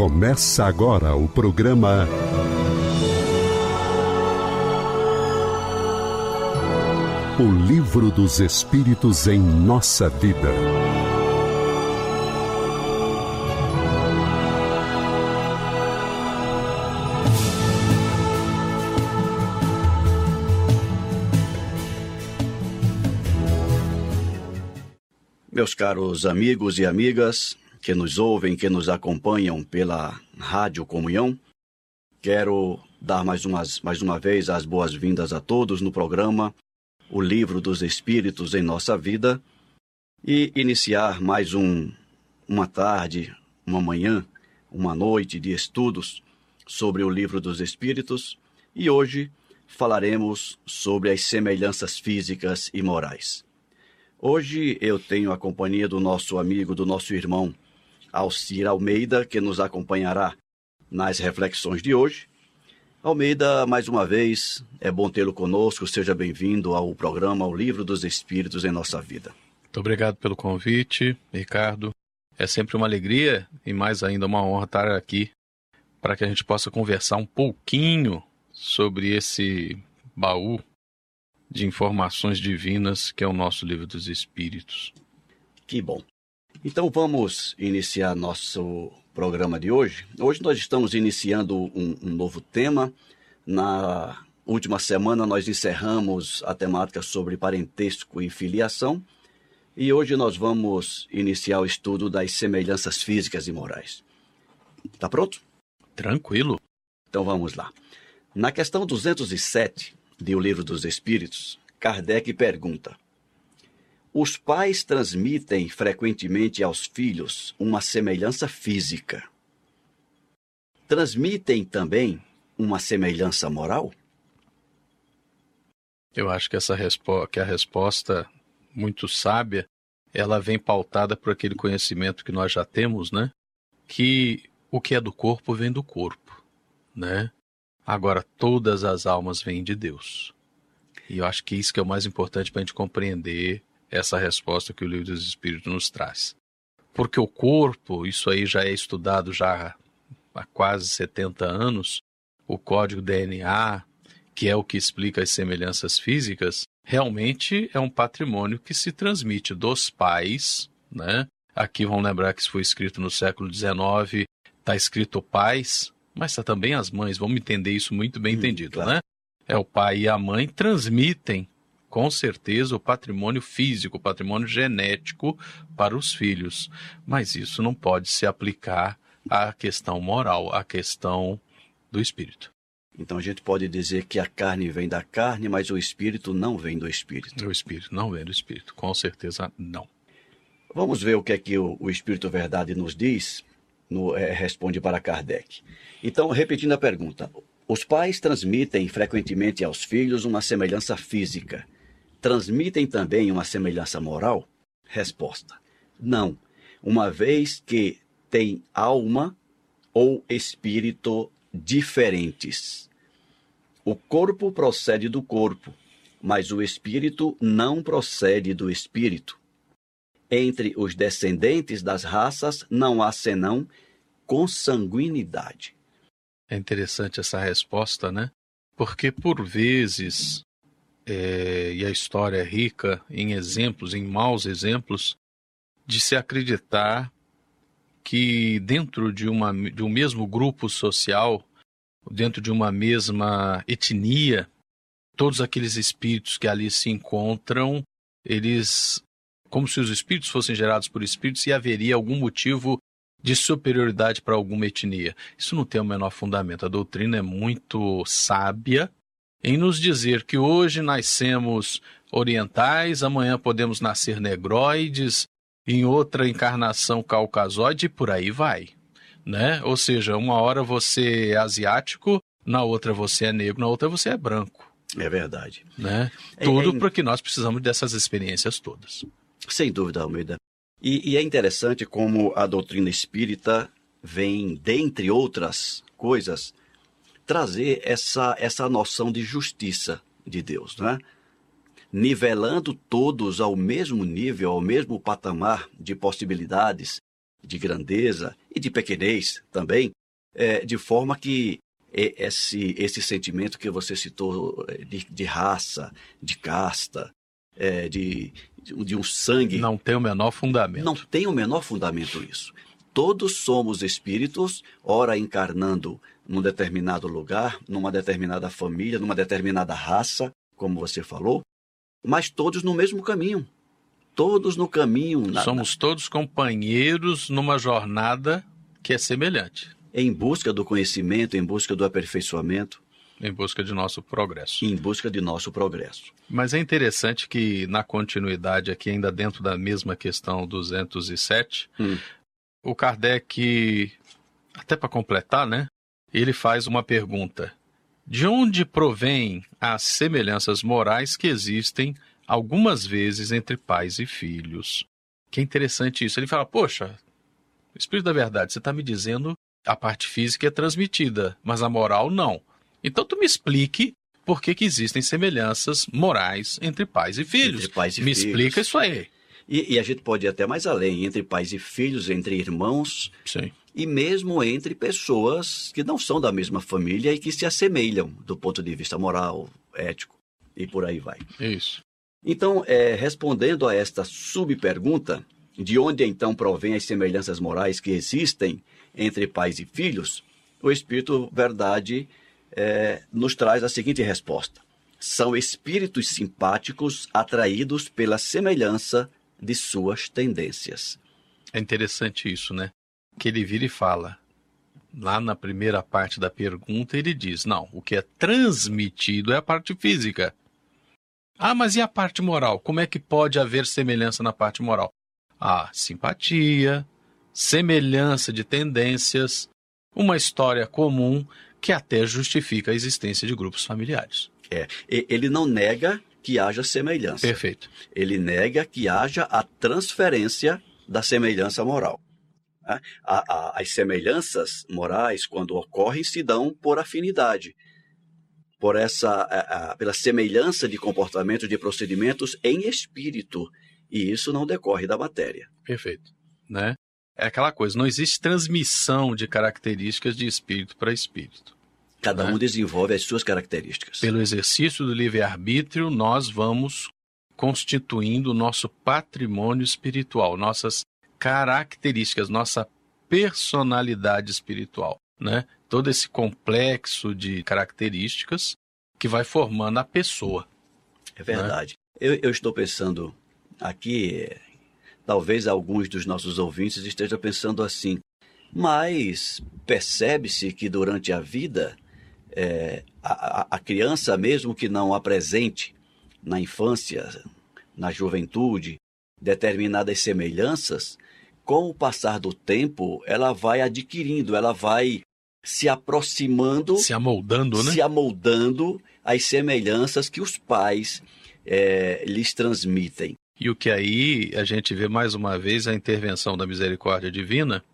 Começa agora o programa O Livro dos Espíritos em Nossa Vida. Meus caros amigos e amigas que nos ouvem, que nos acompanham pela Rádio Comunhão, quero dar mais, umas, mais uma vez as boas-vindas a todos no programa O Livro dos Espíritos em Nossa Vida e iniciar mais um, uma tarde, uma manhã, uma noite de estudos sobre o Livro dos Espíritos e hoje falaremos sobre as semelhanças físicas e morais. Hoje eu tenho a companhia do nosso amigo, do nosso irmão Alcir Almeida, que nos acompanhará nas reflexões de hoje. Almeida, mais uma vez, é bom tê-lo conosco. Seja bem-vindo ao programa O Livro dos Espíritos em Nossa Vida. Muito obrigado pelo convite, Ricardo. É sempre uma alegria e mais ainda uma honra estar aqui para que a gente possa conversar um pouquinho sobre esse baú de informações divinas que é o nosso livro dos Espíritos. Que bom. Então vamos iniciar nosso programa de hoje. Hoje nós estamos iniciando um, um novo tema. Na última semana nós encerramos a temática sobre parentesco e filiação. E hoje nós vamos iniciar o estudo das semelhanças físicas e morais. Tá pronto? Tranquilo. Então vamos lá. Na questão 207 de O Livro dos Espíritos, Kardec pergunta: Os pais transmitem frequentemente aos filhos uma semelhança física. Transmitem também uma semelhança moral? Eu acho que essa que a resposta muito sábia, ela vem pautada por aquele conhecimento que nós já temos, né? Que o que é do corpo vem do corpo, né? Agora todas as almas vêm de Deus. E eu acho que isso que é o mais importante para a gente compreender essa resposta que o livro dos Espíritos nos traz. Porque o corpo, isso aí já é estudado já há quase 70 anos, o código DNA, que é o que explica as semelhanças físicas, realmente é um patrimônio que se transmite dos pais, né? Aqui vamos lembrar que isso foi escrito no século XIX, está escrito pais, mas está também as mães, vamos entender isso muito bem hum, entendido, claro. né? É o pai e a mãe transmitem com certeza o patrimônio físico, o patrimônio genético para os filhos, mas isso não pode se aplicar à questão moral, à questão do espírito. Então a gente pode dizer que a carne vem da carne, mas o espírito não vem do espírito. O espírito não vem do espírito, com certeza não. Vamos ver o que é que o, o Espírito Verdade nos diz, no, é, responde para Kardec. Então, repetindo a pergunta, os pais transmitem frequentemente aos filhos uma semelhança física. Transmitem também uma semelhança moral? Resposta: Não, uma vez que têm alma ou espírito diferentes. O corpo procede do corpo, mas o espírito não procede do espírito. Entre os descendentes das raças não há senão consanguinidade. É interessante essa resposta, né? Porque por vezes, é, e a história é rica em exemplos, em maus exemplos, de se acreditar que dentro de, uma, de um mesmo grupo social, dentro de uma mesma etnia, todos aqueles espíritos que ali se encontram, eles, como se os espíritos fossem gerados por espíritos, e haveria algum motivo de superioridade para alguma etnia. Isso não tem o menor fundamento. A doutrina é muito sábia em nos dizer que hoje nascemos orientais, amanhã podemos nascer negroides, em outra encarnação caucasoide e por aí vai. Né? Ou seja, uma hora você é asiático, na outra você é negro, na outra você é branco. É verdade. Né? É, Tudo é... porque nós precisamos dessas experiências todas. Sem dúvida, Almeida. E, e é interessante como a doutrina espírita vem, dentre outras coisas, trazer essa, essa noção de justiça de Deus, né? nivelando todos ao mesmo nível, ao mesmo patamar de possibilidades, de grandeza e de pequenez também, é, de forma que esse, esse sentimento que você citou é, de, de raça, de casta, é, de, de um sangue. Não tem o menor fundamento. Não tem o menor fundamento isso. Todos somos espíritos, ora encarnando num determinado lugar, numa determinada família, numa determinada raça, como você falou, mas todos no mesmo caminho. Todos no caminho. Na, Somos todos companheiros numa jornada que é semelhante. Em busca do conhecimento, em busca do aperfeiçoamento. Em busca de nosso progresso. Em busca de nosso progresso. Mas é interessante que, na continuidade, aqui, ainda dentro da mesma questão 207, hum. o Kardec, até para completar, né? Ele faz uma pergunta: De onde provém as semelhanças morais que existem algumas vezes entre pais e filhos? Que é interessante isso. Ele fala: Poxa, Espírito da Verdade, você está me dizendo a parte física é transmitida, mas a moral não. Então tu me explique por que, que existem semelhanças morais entre pais e filhos. Entre pais e me filhos. explica isso aí. E, e, a gente pode ir até mais além, entre pais e filhos, entre irmãos. Sim e mesmo entre pessoas que não são da mesma família e que se assemelham do ponto de vista moral, ético e por aí vai. Isso. Então, é, respondendo a esta subpergunta, de onde então provém as semelhanças morais que existem entre pais e filhos, o Espírito Verdade é, nos traz a seguinte resposta: são espíritos simpáticos atraídos pela semelhança de suas tendências. É interessante isso, né? Que ele vira e fala. Lá na primeira parte da pergunta, ele diz: não, o que é transmitido é a parte física. Ah, mas e a parte moral? Como é que pode haver semelhança na parte moral? Ah, simpatia, semelhança de tendências, uma história comum que até justifica a existência de grupos familiares. É, ele não nega que haja semelhança. Perfeito. Ele nega que haja a transferência da semelhança moral. Né? A, a, as semelhanças morais, quando ocorrem, se dão por afinidade, por essa, a, pela semelhança de comportamento, de procedimentos em espírito, e isso não decorre da matéria. Perfeito, né? É aquela coisa, não existe transmissão de características de espírito para espírito. Cada né? um desenvolve as suas características. Pelo exercício do livre-arbítrio, nós vamos constituindo o nosso patrimônio espiritual, nossas características, nossa personalidade espiritual, né? Todo esse complexo de características que vai formando a pessoa. É verdade. Né? Eu, eu estou pensando aqui, talvez alguns dos nossos ouvintes estejam pensando assim, mas percebe-se que durante a vida, é, a, a criança, mesmo que não apresente na infância, na juventude, determinadas semelhanças, com o passar do tempo, ela vai adquirindo, ela vai se aproximando, se amoldando, né? Se amoldando às semelhanças que os pais é, lhes transmitem. E o que aí a gente vê mais uma vez a intervenção da misericórdia divina,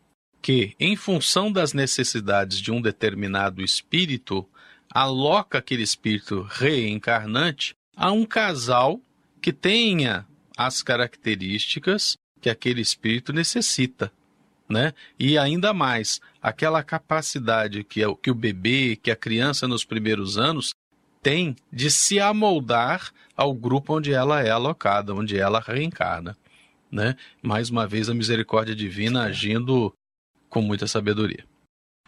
que, em função das necessidades de um determinado espírito, aloca aquele espírito reencarnante a um casal que tenha as características que aquele espírito necessita. Né? E ainda mais, aquela capacidade que, é, que o bebê, que a criança nos primeiros anos tem de se amoldar ao grupo onde ela é alocada, onde ela reencarna. Né? Mais uma vez, a misericórdia divina agindo com muita sabedoria.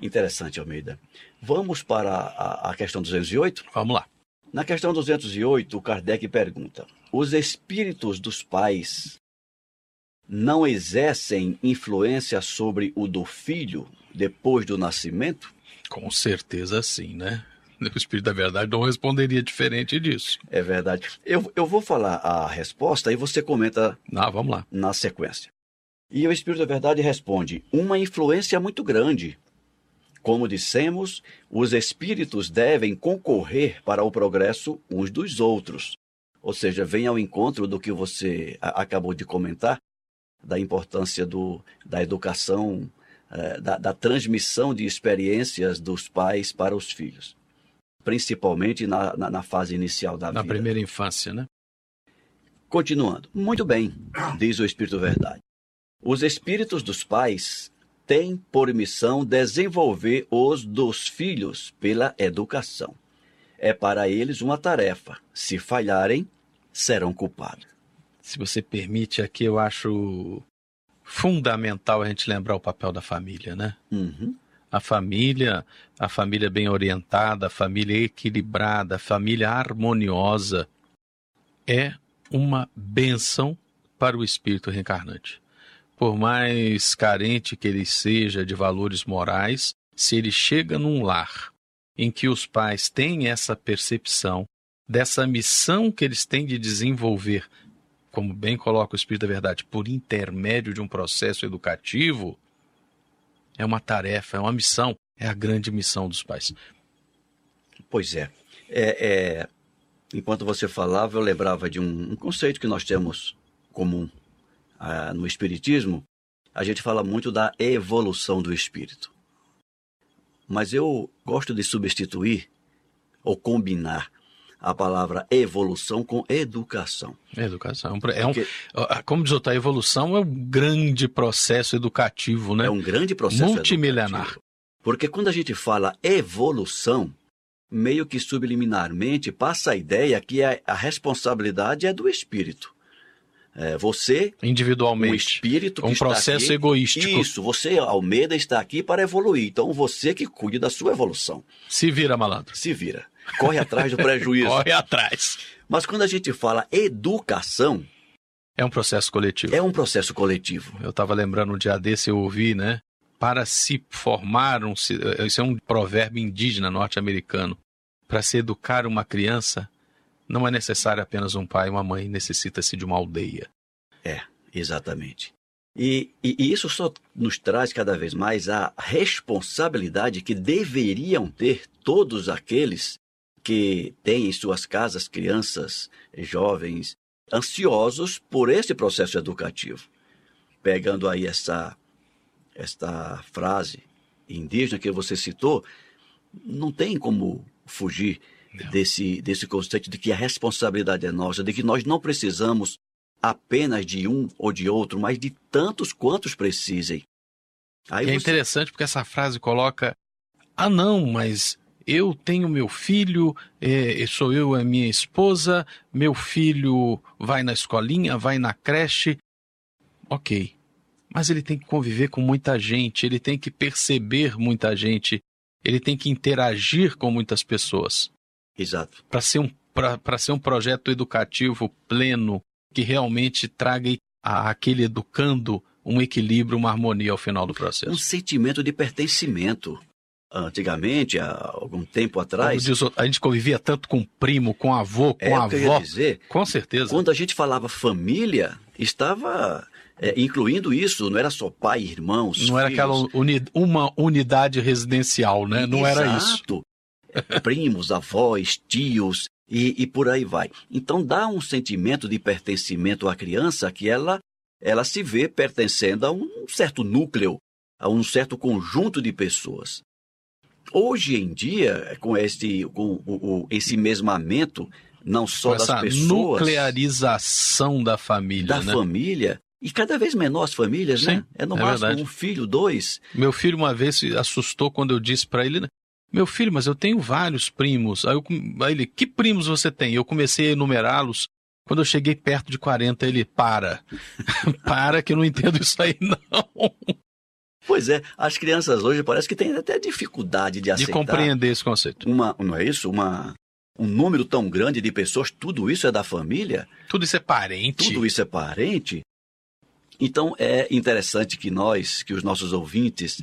Interessante, Almeida. Vamos para a, a questão 208? Vamos lá. Na questão 208, o Kardec pergunta: Os espíritos dos pais não exercem influência sobre o do filho depois do nascimento? Com certeza sim, né? O Espírito da Verdade não responderia diferente disso. É verdade. Eu, eu vou falar a resposta e você comenta ah, vamos lá. na sequência. E o Espírito da Verdade responde: uma influência muito grande. Como dissemos, os espíritos devem concorrer para o progresso uns dos outros. Ou seja, vem ao encontro do que você acabou de comentar, da importância do, da educação, é, da, da, transmissão de experiências dos pais para os filhos, principalmente na, na, na fase inicial da na vida. Na primeira infância, né? Continuando. Muito bem, diz o Espírito Verdade. Os espíritos dos pais têm por missão desenvolver os dos filhos pela educação. É para eles uma tarefa. Se falharem, serão culpados. Se você permite, aqui eu acho fundamental a gente lembrar o papel da família, né? Uhum. A família, a família bem orientada, a família equilibrada, a família harmoniosa é uma benção para o espírito reencarnante. Por mais carente que ele seja de valores morais, se ele chega num lar em que os pais têm essa percepção dessa missão que eles têm de desenvolver, como bem coloca o Espírito da Verdade, por intermédio de um processo educativo, é uma tarefa, é uma missão, é a grande missão dos pais. Pois é. é, é enquanto você falava, eu lembrava de um, um conceito que nós temos comum ah, no Espiritismo. A gente fala muito da evolução do espírito. Mas eu gosto de substituir ou combinar a palavra evolução com educação. Educação. É um, como diz outra, a evolução é um grande processo educativo, né? É um grande processo multimilenar. Educativo. Porque quando a gente fala evolução, meio que subliminarmente passa a ideia que a, a responsabilidade é do espírito. É, você, individualmente, um espírito, um processo aqui, egoístico. Isso, você, Almeida, está aqui para evoluir. Então você que cuide da sua evolução. Se vira, malandro. Se vira. Corre atrás do prejuízo. Corre atrás. Mas quando a gente fala educação. É um processo coletivo. É um processo coletivo. Eu estava lembrando um dia desse, eu ouvi, né? Para se formar um. Isso é um provérbio indígena norte-americano. Para se educar uma criança, não é necessário apenas um pai e uma mãe, necessita-se de uma aldeia. É, exatamente. E, e, e, isso só nos traz cada vez mais a responsabilidade que deveriam ter todos aqueles que têm em suas casas crianças, jovens, ansiosos por esse processo educativo. Pegando aí essa, esta frase indígena que você citou, não tem como fugir desse, desse conceito de que a responsabilidade é nossa, de que nós não precisamos apenas de um ou de outro, mas de tantos quantos precisem. Aí é você... interessante porque essa frase coloca: ah, não, mas eu tenho meu filho, é, sou eu a minha esposa, meu filho vai na escolinha, vai na creche. Ok. Mas ele tem que conviver com muita gente, ele tem que perceber muita gente, ele tem que interagir com muitas pessoas. Exato. Para ser, um, ser um projeto educativo pleno, que realmente traga a, aquele educando um equilíbrio, uma harmonia ao final do processo. Um sentimento de pertencimento. Antigamente, há algum tempo atrás. Diz, a gente convivia tanto com primo, com avô, com é avó. Dizer, com certeza. Quando a gente falava família, estava é, incluindo isso, não era só pai, irmãos. Não filhos. era aquela uni, uma unidade residencial, né? Não Exato. era isso. primos, avós, tios e, e por aí vai. Então dá um sentimento de pertencimento à criança que ela, ela se vê pertencendo a um certo núcleo, a um certo conjunto de pessoas. Hoje em dia, com esse, com, o, esse mesmamento, não só das pessoas. nuclearização da família. Da né? família. E cada vez menor as famílias, Sim, né? É no é máximo verdade. um filho, dois. Meu filho uma vez se assustou quando eu disse para ele, meu filho, mas eu tenho vários primos. Aí, eu, aí ele, que primos você tem? Eu comecei a enumerá-los. Quando eu cheguei perto de 40, ele, para. para que eu não entendo isso aí, não. Pois é, as crianças hoje parece que têm até dificuldade de aceitar. De compreender esse conceito. Uma, não é isso? Uma, um número tão grande de pessoas, tudo isso é da família? Tudo isso é parente? Tudo isso é parente? Então é interessante que nós, que os nossos ouvintes,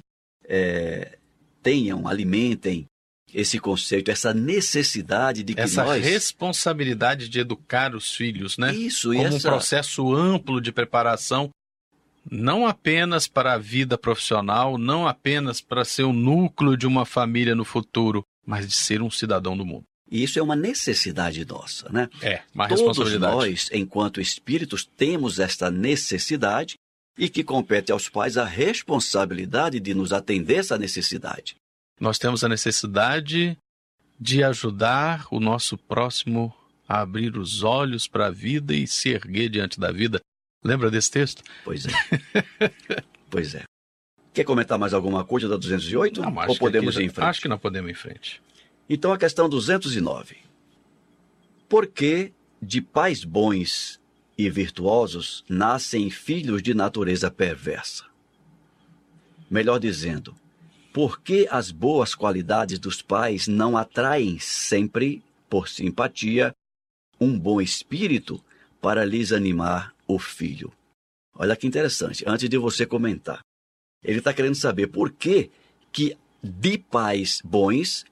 é, tenham, alimentem esse conceito, essa necessidade de que essa nós... Responsabilidade de educar os filhos, né? Isso, Como essa... um processo amplo de preparação, não apenas para a vida profissional, não apenas para ser o núcleo de uma família no futuro, mas de ser um cidadão do mundo. E isso é uma necessidade nossa, né? É, uma Todos responsabilidade. Todos nós, enquanto espíritos, temos esta necessidade e que compete aos pais a responsabilidade de nos atender essa necessidade. Nós temos a necessidade de ajudar o nosso próximo a abrir os olhos para a vida e se erguer diante da vida, Lembra desse texto? Pois é. pois é. Quer comentar mais alguma coisa da 208? Não, acho Ou podemos que ir em frente? Acho que não podemos ir em frente. Então a questão 209. Por que de pais bons e virtuosos nascem filhos de natureza perversa? Melhor dizendo, por que as boas qualidades dos pais não atraem sempre, por simpatia, um bom espírito para lhes animar o filho? Olha que interessante, antes de você comentar. Ele está querendo saber por que, que de pais bons,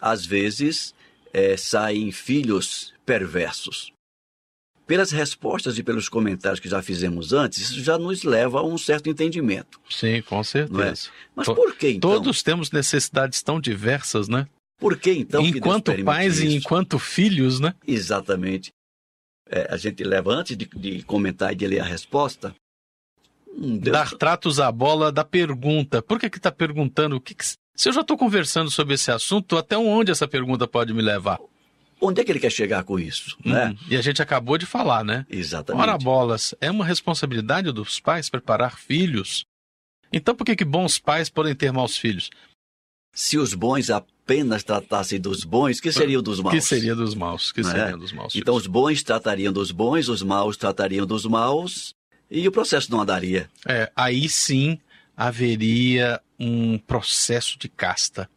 às vezes, é, saem filhos perversos. Pelas respostas e pelos comentários que já fizemos antes, isso já nos leva a um certo entendimento. Sim, com certeza. Mas To- por que então? Todos temos necessidades tão diversas, né? Por que então que enquanto permite pais e isso? enquanto filhos, né? Exatamente. É, a gente leva, antes de, de comentar e de ler a resposta, Deus, Dar tratos à bola da pergunta. Por que que tá perguntando? O que que- Se eu já estou conversando sobre esse assunto, até onde essa pergunta pode me levar? onde é que ele quer chegar com isso? Né? Hum, E a gente acabou de falar, né? Exatamente. Ora bolas, é uma responsabilidade dos pais preparar filhos. Então por que que bons pais podem ter maus filhos? Se os bons apenas tratassem dos bons, que seria o dos maus? Que seria dos maus? Que é? seria dos maus? Então os bons tratariam dos bons, os maus tratariam dos maus, e o processo não andaria. É, aí sim haveria um processo de casta.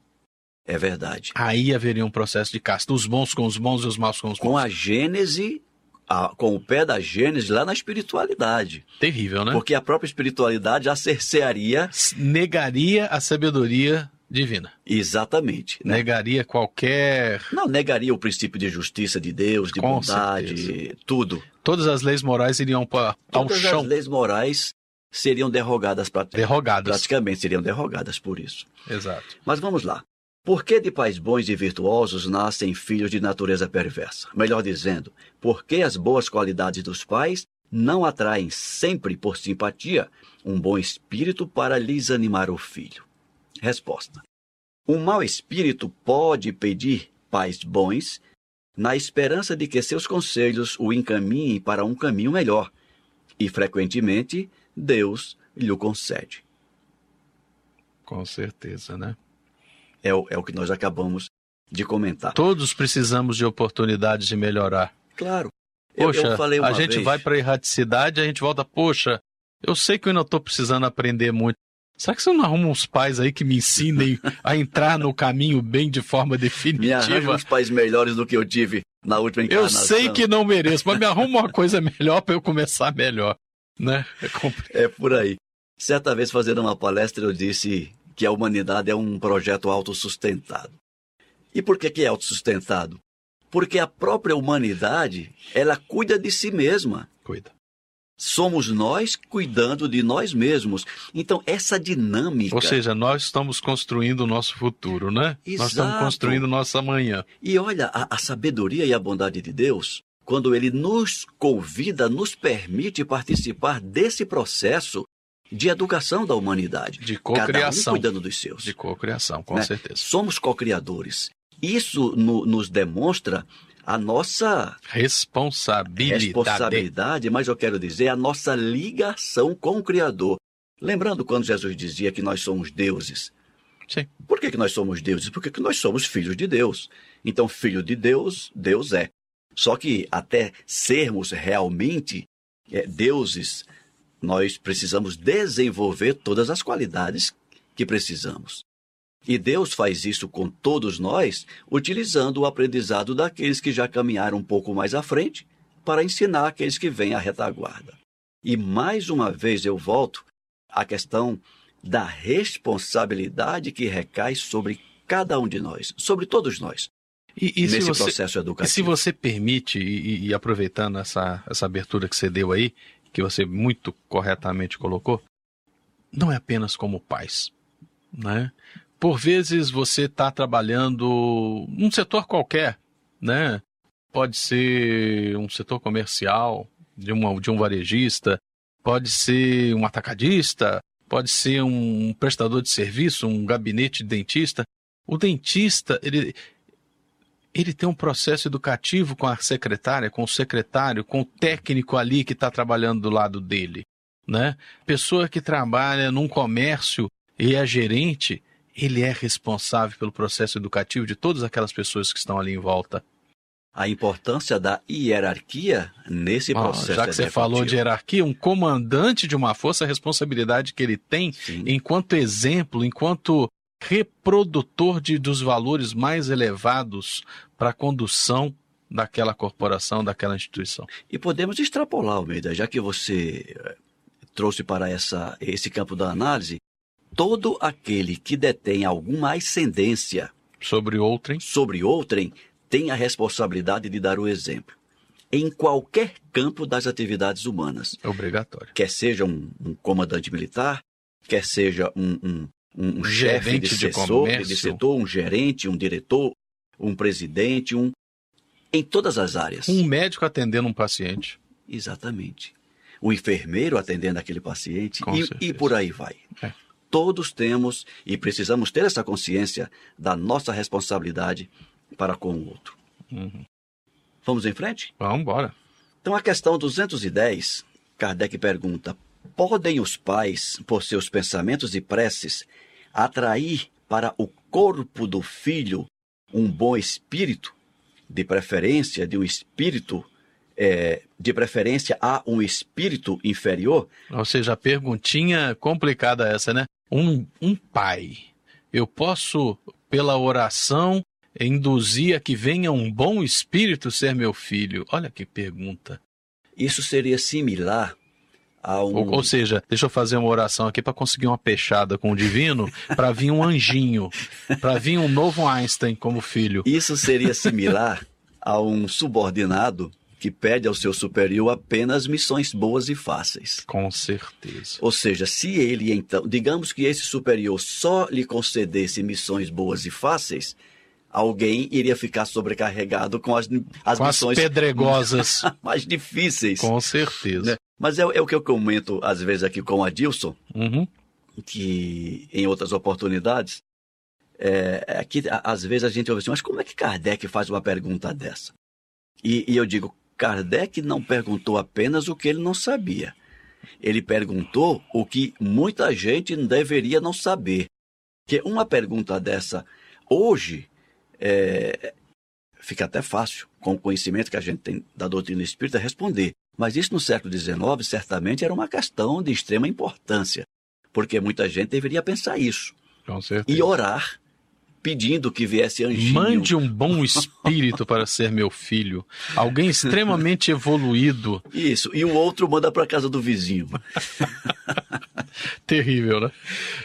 É verdade. Aí haveria um processo de casta. Os bons com os bons e os maus com os Com maus. a Gênese, a- com o pé da Gênese lá na espiritualidade. Terrível, né? Porque a própria espiritualidade já cercearia Negaria a sabedoria divina. exatamente. Né? Negaria qualquer. Não negaria o princípio de justiça de Deus, de Com bondade, certeza. tudo. Todas as leis morais iriam pa- ao Todas chão. as leis morais seriam derrogadas pra... Derrogadas. praticamente seriam derrogadas por isso. Exato. Mas vamos lá. Por que de pais bons e virtuosos nascem filhos de natureza perversa? Melhor dizendo, por que as boas qualidades dos pais não atraem sempre por simpatia um bom espírito para lhes animar o filho? Resposta: Um mau espírito pode pedir pais bons na esperança de que seus conselhos o encaminhem para um caminho melhor, e frequentemente Deus lhe o concede. Com certeza, né? É o, é o que nós acabamos de comentar. Todos precisamos de oportunidades de melhorar. Claro. Eu, Poxa, eu uma a gente vez, vai para a erraticidade, a gente volta, poxa, eu sei que eu ainda estou precisando aprender muito. Será que você não arruma uns pais aí que me ensinem a entrar no caminho bem de forma me arranja definitiva? uns pais melhores do que eu tive na última Eu encarnação. sei que não mereço, mas me arruma uma coisa melhor para eu começar melhor, né? É. É por aí. Certa vez, fazendo uma palestra, eu disse que a humanidade é um projeto autossustentado. E por que, que é autossustentado? Porque a própria humanidade, ela cuida de si mesma. Cuida. Somos nós cuidando de nós mesmos. Então, essa dinâmica. Ou seja, nós estamos construindo o nosso futuro, né? Nós estamos Exato. construindo nossa manhã. E olha, a, a sabedoria e a bondade de Deus, quando Ele nos convida, nos permite participar desse processo de educação da humanidade. De Cada um cocriação. cuidando dos seus. De cocriação, com né? certeza. Somos co-criadores. Isso no- nos demonstra a nossa Responsabilidade. responsabilidade, mas eu quero dizer a nossa ligação com o Criador. Lembrando quando Jesus dizia que nós somos deuses. Sim. Por que, que nós somos deuses? Porque que nós somos filhos de Deus. Então, filho de Deus, Deus é. Só que até sermos realmente é, deuses, nós precisamos desenvolver todas as qualidades que precisamos. E Deus faz isso com todos nós, utilizando o aprendizado daqueles que já caminharam um pouco mais à frente, para ensinar aqueles que vêm à retaguarda. E mais uma vez eu volto à questão da responsabilidade que recai sobre cada um de nós, sobre todos nós, E, e se nesse você, processo e educativo. se você permite, e, e aproveitando essa, essa abertura que você deu aí, que você muito corretamente colocou, não é apenas como pais, né? Por vezes você está trabalhando num setor qualquer, né? Pode ser um setor comercial, de, uma, de um varejista, pode ser um atacadista, pode ser um prestador de serviço, um gabinete de dentista. O dentista, ele, ele tem um processo educativo com a secretária, com o secretário, com o técnico ali que está trabalhando do lado dele, né? Pessoa que trabalha num comércio e é gerente, ele é responsável pelo processo educativo de todas aquelas pessoas que estão ali em volta. A importância da hierarquia nesse processo. já que você falou de hierarquia, um comandante de uma força, a responsabilidade que ele tem Sim. enquanto exemplo, enquanto reprodutor de, dos valores mais elevados para a condução daquela corporação, daquela instituição. E podemos extrapolar, Almeida, já que você eh, trouxe para essa, esse campo da análise, todo aquele que detém alguma ascendência sobre outrem, sobre outrem tem a responsabilidade de dar o exemplo. Em qualquer campo das atividades humanas. Obrigatório. Quer seja um, um comandante militar, quer seja um, um, um, chefe de, setor, de, de setor, um gerente, um diretor, um presidente, um em todas as áreas. Um médico atendendo um paciente. Exatamente. O enfermeiro atendendo aquele paciente e, e, por aí vai. É. Todos temos e precisamos ter essa consciência da nossa responsabilidade para com o outro. Uhum. Vamos em frente? Vamos embora. Então, a questão 210, Kardec pergunta: podem os pais, por seus pensamentos e preces, atrair para o corpo do filho um bom espírito, de preferência de um espírito, é, de preferência a um espírito inferior? Ou seja, a perguntinha complicada essa, né? Um, um pai, eu posso, pela oração, induzir a que venha um bom espírito ser meu filho? Olha que pergunta. Isso seria similar um... Ou, ou, seja, deixa eu fazer uma oração aqui para conseguir uma peixada com o divino, para vir um anjinho, para vir um novo Einstein como filho. Isso seria similar a um subordinado que pede ao seu superior apenas missões boas e fáceis. Com certeza. Ou seja, se ele então, digamos que esse superior só lhe concedesse missões boas e fáceis, alguém iria ficar sobrecarregado com as, as com missões as pedregosas mais difíceis. Com certeza. Né? Mas é, é, o que eu comento às vezes aqui com o Adilson, uhum. que em outras oportunidades, é, é que às vezes a gente ouve assim, mas como é que Kardec faz uma pergunta dessa? E, e eu digo, Kardec não perguntou apenas o que ele não sabia. Ele perguntou o que muita gente deveria não saber. Que uma pergunta dessa, hoje, é, fica até fácil, com o conhecimento que a gente tem da doutrina espírita, responder. Mas isso no século XIX certamente era uma questão de extrema importância, porque muita gente deveria pensar isso. E orar pedindo que viesse anjinho. Mande um bom espírito para ser meu filho. Alguém extremamente evoluído. Isso. E o outro manda para casa do vizinho. Terrível, né?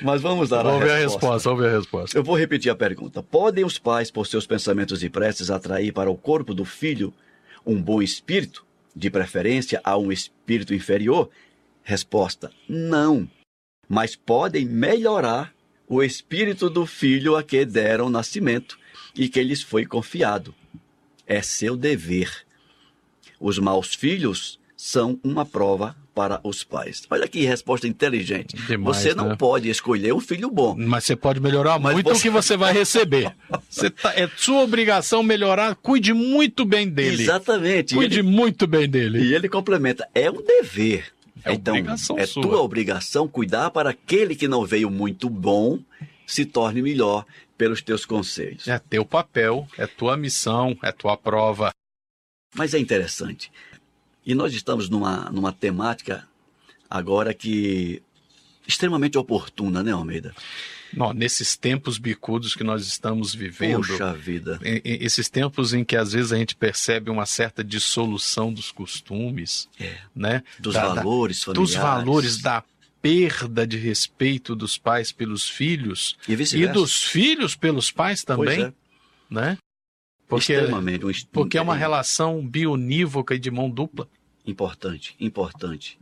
Mas vamos dar vamos a, ver resposta. a resposta. Vamos ver a resposta. Eu vou repetir a pergunta. Podem os pais, por seus pensamentos e preces, atrair para o corpo do filho um bom espírito? de preferência a um espírito inferior? Resposta: não. Mas podem melhorar o espírito do filho a que deram nascimento e que lhes foi confiado. É seu dever. Os maus filhos são uma prova para os pais. Olha que resposta inteligente. Demais, você não né? pode escolher um filho bom. Mas você pode melhorar Mas muito você... o que você vai receber. Você tá... é sua obrigação melhorar, cuide muito bem dele. Exatamente. Cuide ele... muito bem dele. E ele complementa, é um dever. É então, obrigação é sua. tua obrigação cuidar para aquele que não veio muito bom se torne melhor pelos teus conselhos. É teu papel, é tua missão, é tua prova. Mas é interessante. E nós estamos numa, numa temática agora que extremamente oportuna, né, Almeida? Não, nesses tempos bicudos que nós estamos vivendo. Poxa vida. Esses tempos em que às vezes a gente percebe uma certa dissolução dos costumes, é, né? Dos da, valores familiares. Dos valores da perda de respeito dos pais pelos filhos e, e dos filhos pelos pais também, é. né? Porque, Extremamente. Porque é uma relação bionívoca e de mão dupla. Importante, importante.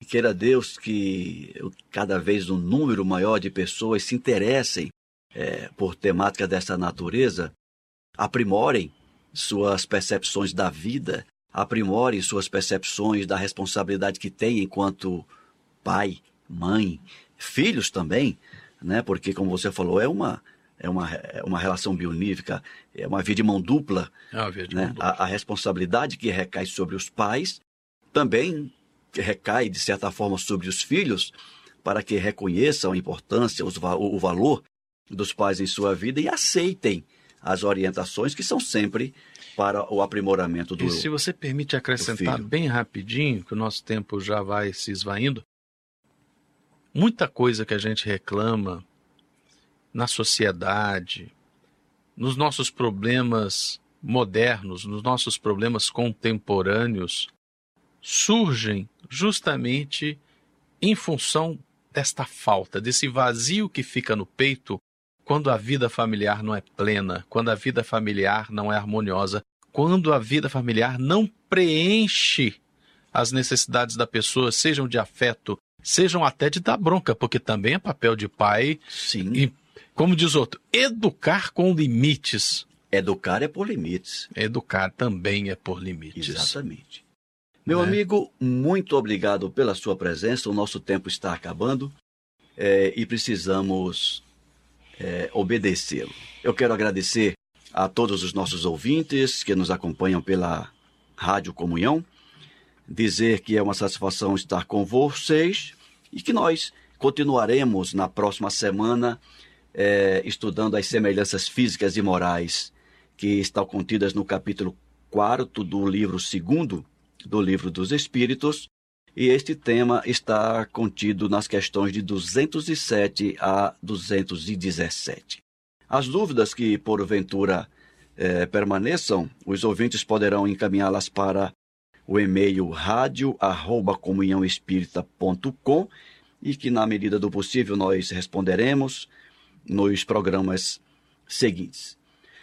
E queira Deus que cada vez um número maior de pessoas se interessem é, por temática dessa natureza, aprimorem suas percepções da vida, aprimorem suas percepções da responsabilidade que têm enquanto pai, mãe, filhos também, né? Porque como você falou, é uma é uma, é uma relação bionífica, é uma via de mão dupla. É via de né? mão dupla. A, a responsabilidade que recai sobre os pais também recai, de certa forma, sobre os filhos, para que reconheçam a importância, os, o valor dos pais em sua vida e aceitem as orientações que são sempre para o aprimoramento do E se você permite acrescentar bem rapidinho, que o nosso tempo já vai se esvaindo, muita coisa que a gente reclama na sociedade, nos nossos problemas modernos, nos nossos problemas contemporâneos, surgem justamente em função desta falta, desse vazio que fica no peito quando a vida familiar não é plena, quando a vida familiar não é harmoniosa, quando a vida familiar não preenche as necessidades da pessoa, sejam de afeto, sejam até de dar bronca, porque também é papel de pai. Sim. E, como diz outro, educar com limites. Educar é por limites. Educar também é por limites. Exatamente. Meu Né? amigo, muito obrigado pela sua presença. O nosso tempo está acabando é, e precisamos é, obedecê-lo. Eu quero agradecer a todos os nossos ouvintes que nos acompanham pela Rádio Comunhão, dizer que é uma satisfação estar com vocês e que nós continuaremos na próxima semana é, estudando as semelhanças físicas e morais que estão contidas no capítulo 4 do livro 2 do livro dos Espíritos, e este tema está contido nas questões de 207 a 217. As dúvidas que, porventura, eh, permaneçam, os ouvintes poderão encaminhá-las para o e-mail radio@comunhãoespírita.com e que, na medida do possível, nós responderemos nos programas seguintes.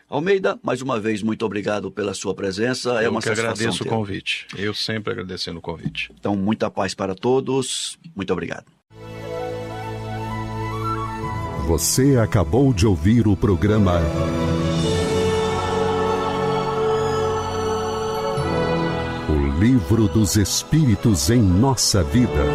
Almeida, mais uma vez, muito obrigado pela sua presença. é Eu uma que satisfação agradeço o tê-lo. convite. Eu sempre agradecendo o convite. Então, muita paz para todos. Muito obrigado. Você acabou de ouvir o programa O Livro dos Espíritos em Nossa Vida.